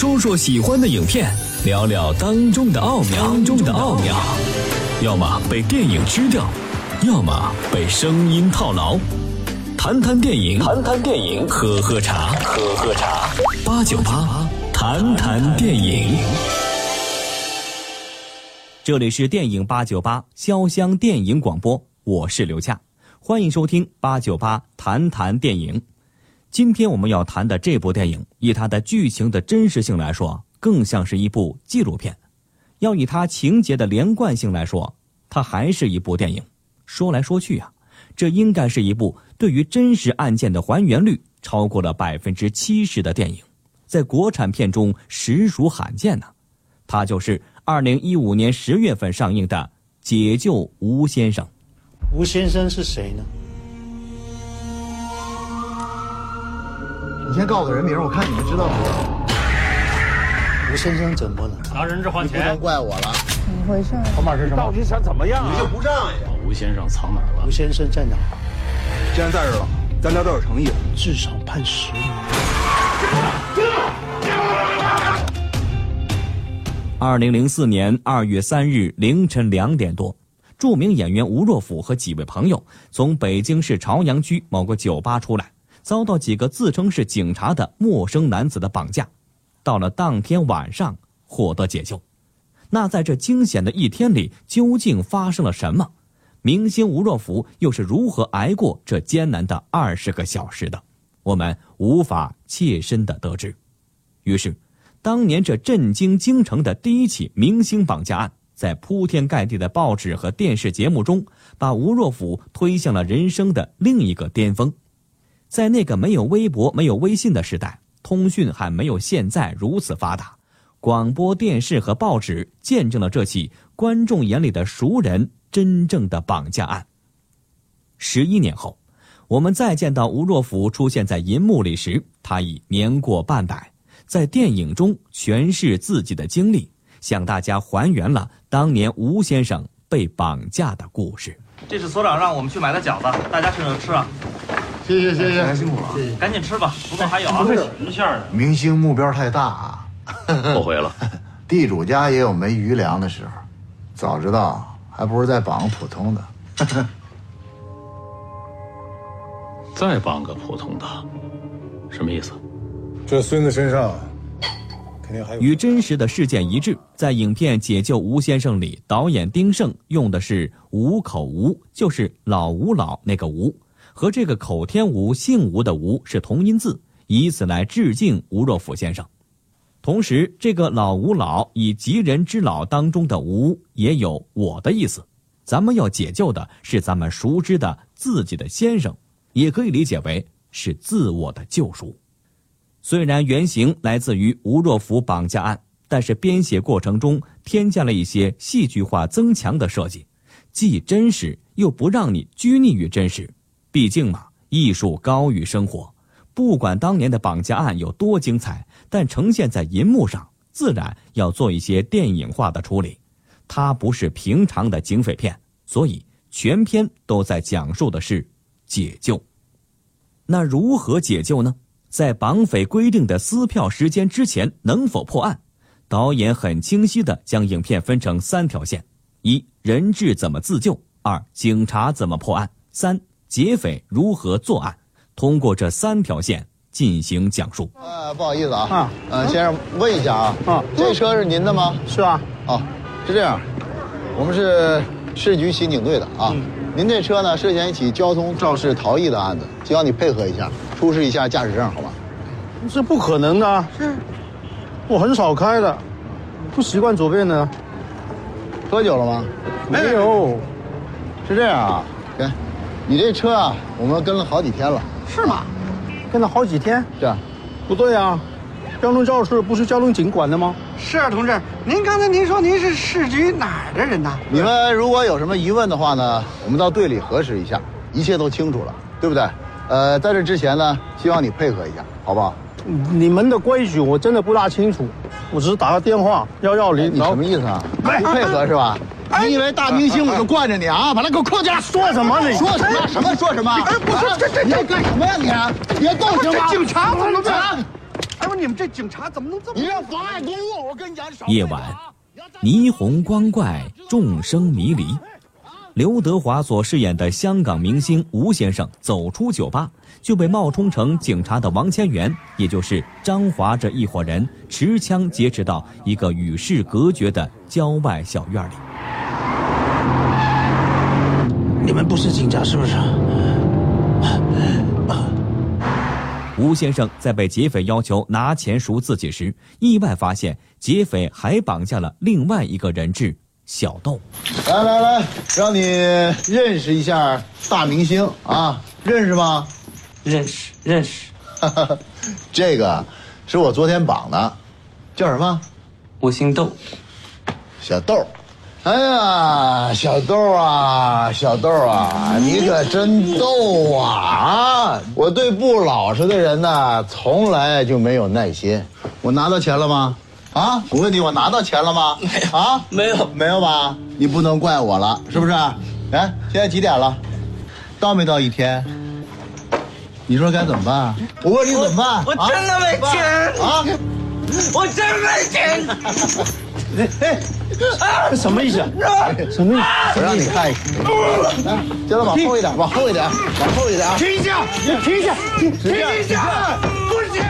说说喜欢的影片，聊聊当中的奥妙。当中的奥妙，要么被电影吃掉，要么被声音套牢。谈谈电影，谈谈电影，喝喝茶，喝喝茶。八九八，谈谈电影。这里是电影八九八潇湘电影广播，我是刘恰，欢迎收听八九八谈谈电影。今天我们要谈的这部电影，以它的剧情的真实性来说，更像是一部纪录片；要以它情节的连贯性来说，它还是一部电影。说来说去啊，这应该是一部对于真实案件的还原率超过了百分之七十的电影，在国产片中实属罕见呢。它就是二零一五年十月份上映的《解救吴先生》。吴先生是谁呢？你先告诉我人名，我看你们知道不知道？吴先生怎么了？拿人质换钱，不能怪我了。怎么回事？筹码是什么？到底想怎么样？你就不仗义？吴先生藏哪儿了？吴先生在哪？既然在这了，咱俩都有诚意。至少判十年。二零零四年二月三日凌晨两点多，著名演员吴若甫和几位朋友从北京市朝阳区某个酒吧出来。遭到几个自称是警察的陌生男子的绑架，到了当天晚上获得解救。那在这惊险的一天里，究竟发生了什么？明星吴若甫又是如何挨过这艰难的二十个小时的？我们无法切身的得知。于是，当年这震惊京城的第一起明星绑架案，在铺天盖地的报纸和电视节目中，把吴若甫推向了人生的另一个巅峰。在那个没有微博、没有微信的时代，通讯还没有现在如此发达，广播电视和报纸见证了这起观众眼里的熟人真正的绑架案。十一年后，我们再见到吴若甫出现在银幕里时，他已年过半百，在电影中诠释自己的经历，向大家还原了当年吴先生被绑架的故事。这是所长让我们去买的饺子，大家趁热吃啊！谢谢谢谢，辛苦了，赶紧吃吧，不够还有啊！什么馅儿的？明星目标太大啊，后悔了。地主家也有没余粮的时候，早知道还不如再绑个普通的。再绑个普通的，什么意思？这孙子身上肯定还有。与真实的事件一致，在影片《解救吴先生》里，导演丁晟用的是“吴口吴”，就是老吴老那个吴。和这个口天吴、姓吴的吴是同音字，以此来致敬吴若甫先生。同时，这个老吴老以吉人之老当中的吴也有我的意思。咱们要解救的是咱们熟知的自己的先生，也可以理解为是自我的救赎。虽然原型来自于吴若甫绑架案，但是编写过程中添加了一些戏剧化增强的设计，既真实又不让你拘泥于真实。毕竟嘛，艺术高于生活。不管当年的绑架案有多精彩，但呈现在银幕上，自然要做一些电影化的处理。它不是平常的警匪片，所以全片都在讲述的是解救。那如何解救呢？在绑匪规定的撕票时间之前，能否破案？导演很清晰地将影片分成三条线：一、人质怎么自救；二、警察怎么破案；三。劫匪如何作案？通过这三条线进行讲述。呃，不好意思啊，啊，呃，先生问一下啊，啊，这车是您的吗？是啊。哦，是这样，我们是市局刑警队的啊。您这车呢涉嫌一起交通肇事逃逸的案子，希望你配合一下，出示一下驾驶证，好吧？这不可能的。是。我很少开的，不习惯左边的。喝酒了吗？没有。是这样啊，给。你这车啊，我们跟了好几天了，是吗？跟了好几天？是。不对啊，交通肇事不是交通警管的吗？是啊，同志，您刚才您说您是市局哪儿的人呢？你们如果有什么疑问的话呢，我们到队里核实一下，一切都清楚了，对不对？呃，在这之前呢，希望你配合一下，好不好？你们的规矩我真的不大清楚，我只是打个电话要要你，你什么意思啊？不配合是吧？你以为大明星我就惯着你啊？把他给我扣下！说什么？你说什么？什么说什么？哎，不是这这这干什么呀？你别动行吗？警察怎么办？哎，不，你们这警察怎么能这么？你这妨碍公务！我跟你讲，夜晚，霓虹光怪，众生迷离。刘德华所饰演的香港明星吴先生走出酒吧，就被冒充成警察的王千源，也就是张华这一伙人持枪劫持到一个与世隔绝的郊外小院里。你们不是警察是不是？吴先生在被劫匪要求拿钱赎自己时，意外发现劫匪还绑架了另外一个人质小豆。来来来，让你认识一下大明星啊，认识吗？认识认识，这个是我昨天绑的，叫什么？我姓豆，小豆。哎呀，小豆啊，小豆啊，你可真逗啊啊！我对不老实的人呢，从来就没有耐心。我拿到钱了吗？啊，我问你，我拿到钱了吗？没有啊，没有没有吧？你不能怪我了，是不是？哎，现在几点了？到没到一天？你说该怎么办？我问你怎么办？我真的没钱啊！我真没钱。哎哎。这什么意思？什么意思？我让你看一看，来，叫他往后一点，往后一点，往后一点啊。停一下！停一下！停一下！不行，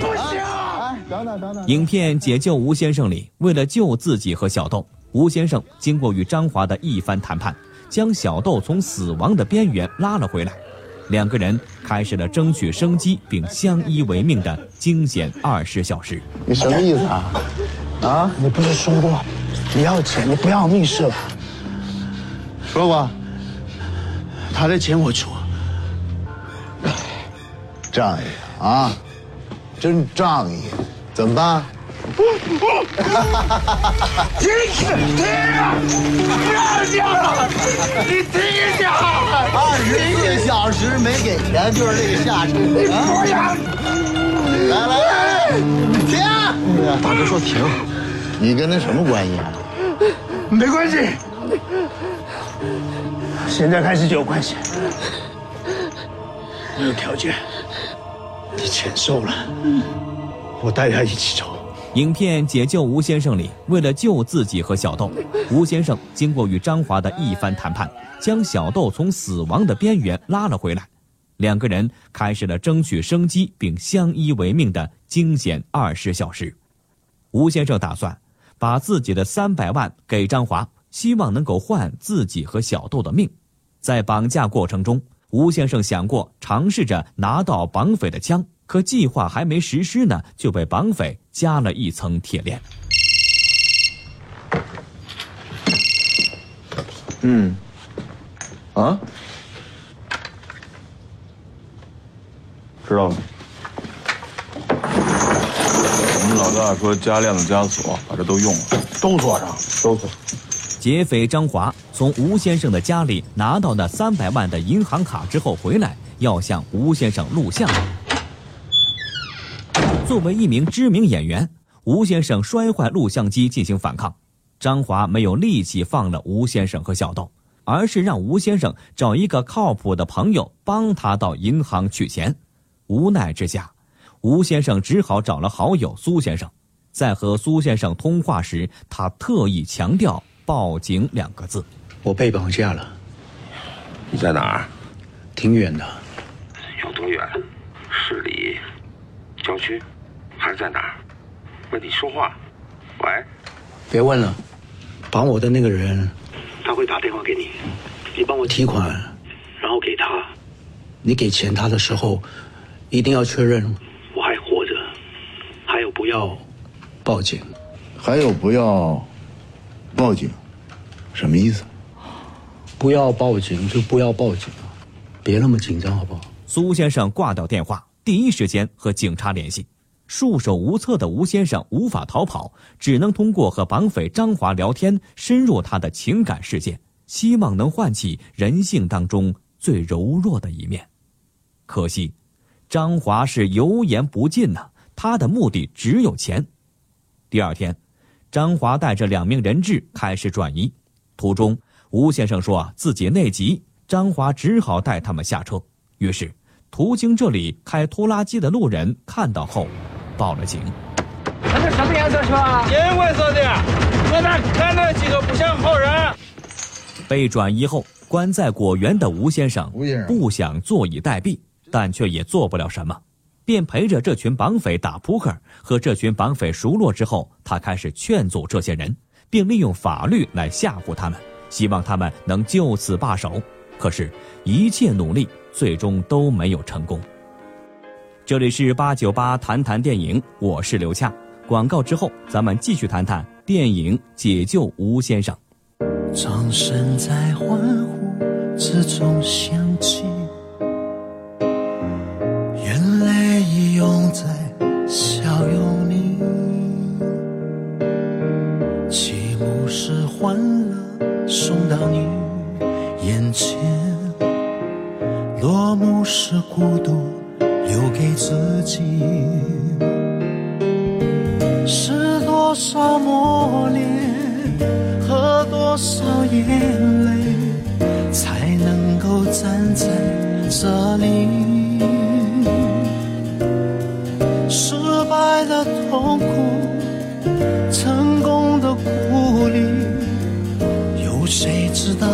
不行！哎，等等等等。影片《解救吴先生》里，为了救自己和小豆，吴先生经过与张华的一番谈判，将小豆从死亡的边缘拉了回来。两个人开始了争取生机并相依为命的惊险二十小时。你什么意思啊？啊？你不是说过，你要钱，你不要命是吧？说过。他的钱我出。仗义啊，真仗义，怎么办？停停！停！不要叫了！你停一下！二十四小时没给钱就是这个下场。你不要！来来来，停！大哥说停，你跟他什么关系啊？没关系。现在开始就有关系。我有条件，你钱收了，我带他一起走。影片《解救吴先生》里，为了救自己和小豆，吴先生经过与张华的一番谈判，将小豆从死亡的边缘拉了回来。两个人开始了争取生机并相依为命的惊险二十小时。吴先生打算把自己的三百万给张华，希望能够换自己和小豆的命。在绑架过程中，吴先生想过尝试着拿到绑匪的枪。可计划还没实施呢，就被绑匪加了一层铁链。嗯，啊，知道了。我们老大说加链子加锁，把这都用了，都锁上，都锁。劫匪张华从吴先生的家里拿到那三百万的银行卡之后回来，要向吴先生录像。作为一名知名演员，吴先生摔坏录像机进行反抗。张华没有力气放了吴先生和小豆，而是让吴先生找一个靠谱的朋友帮他到银行取钱。无奈之下，吴先生只好找了好友苏先生。在和苏先生通话时，他特意强调“报警”两个字。我被绑架了。你在哪儿？挺远的。有多远？市里？郊区？还是在哪儿？问你说话。喂。别问了，绑我的那个人，他会打电话给你，你帮我提款，然后给他。你给钱他的时候，一定要确认要报警。还有不要报警，什么意思？不要报警就不要报警啊！别那么紧张好不好？苏先生挂掉电话，第一时间和警察联系。束手无策的吴先生无法逃跑，只能通过和绑匪张华聊天，深入他的情感世界，希望能唤起人性当中最柔弱的一面。可惜，张华是油盐不进呐，他的目的只有钱。第二天，张华带着两名人质开始转移，途中吴先生说自己内急，张华只好带他们下车。于是，途经这里开拖拉机的路人看到后。报了警。那是什么颜色车啊？银灰色的，我哪看那几个不像好人？被转移后，关在果园的吴先生不想坐以待毙，但却也做不了什么，便陪着这群绑匪打扑克。和这群绑匪熟络之后，他开始劝阻这些人，并利用法律来吓唬他们，希望他们能就此罢手。可是，一切努力最终都没有成功。这里是八九八谈谈电影，我是刘恰。广告之后，咱们继续谈谈电影《解救吴先生》。掌声在欢呼之中响起，留给自己，是多少磨练。和多少眼泪，才能够站在这里？失败的痛苦，成功的鼓励，有谁知道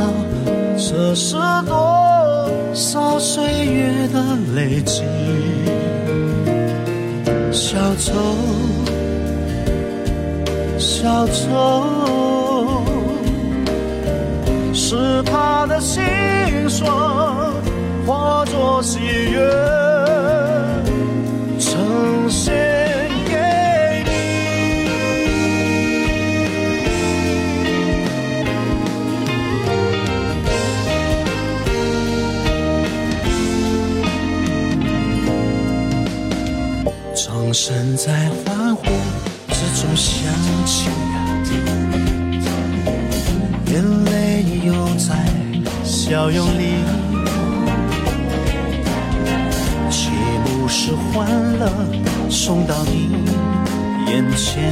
这是多少岁月的累积？小丑，小丑。是他的心酸化作喜悦，在欢呼之中响起。眼泪又在笑容里，起幕是欢乐送到你眼前，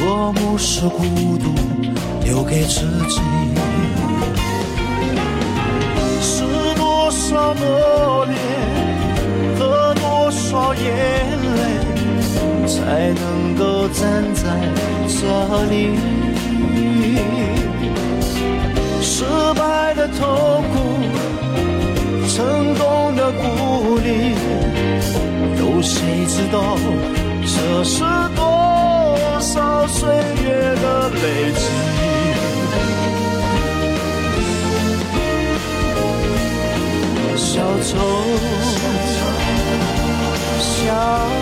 落幕是孤独留给自己。是多少磨练少眼泪，才能够站在这里？失败的痛苦，成功的鼓励，有谁知道这是多少岁月的累积？小丑，小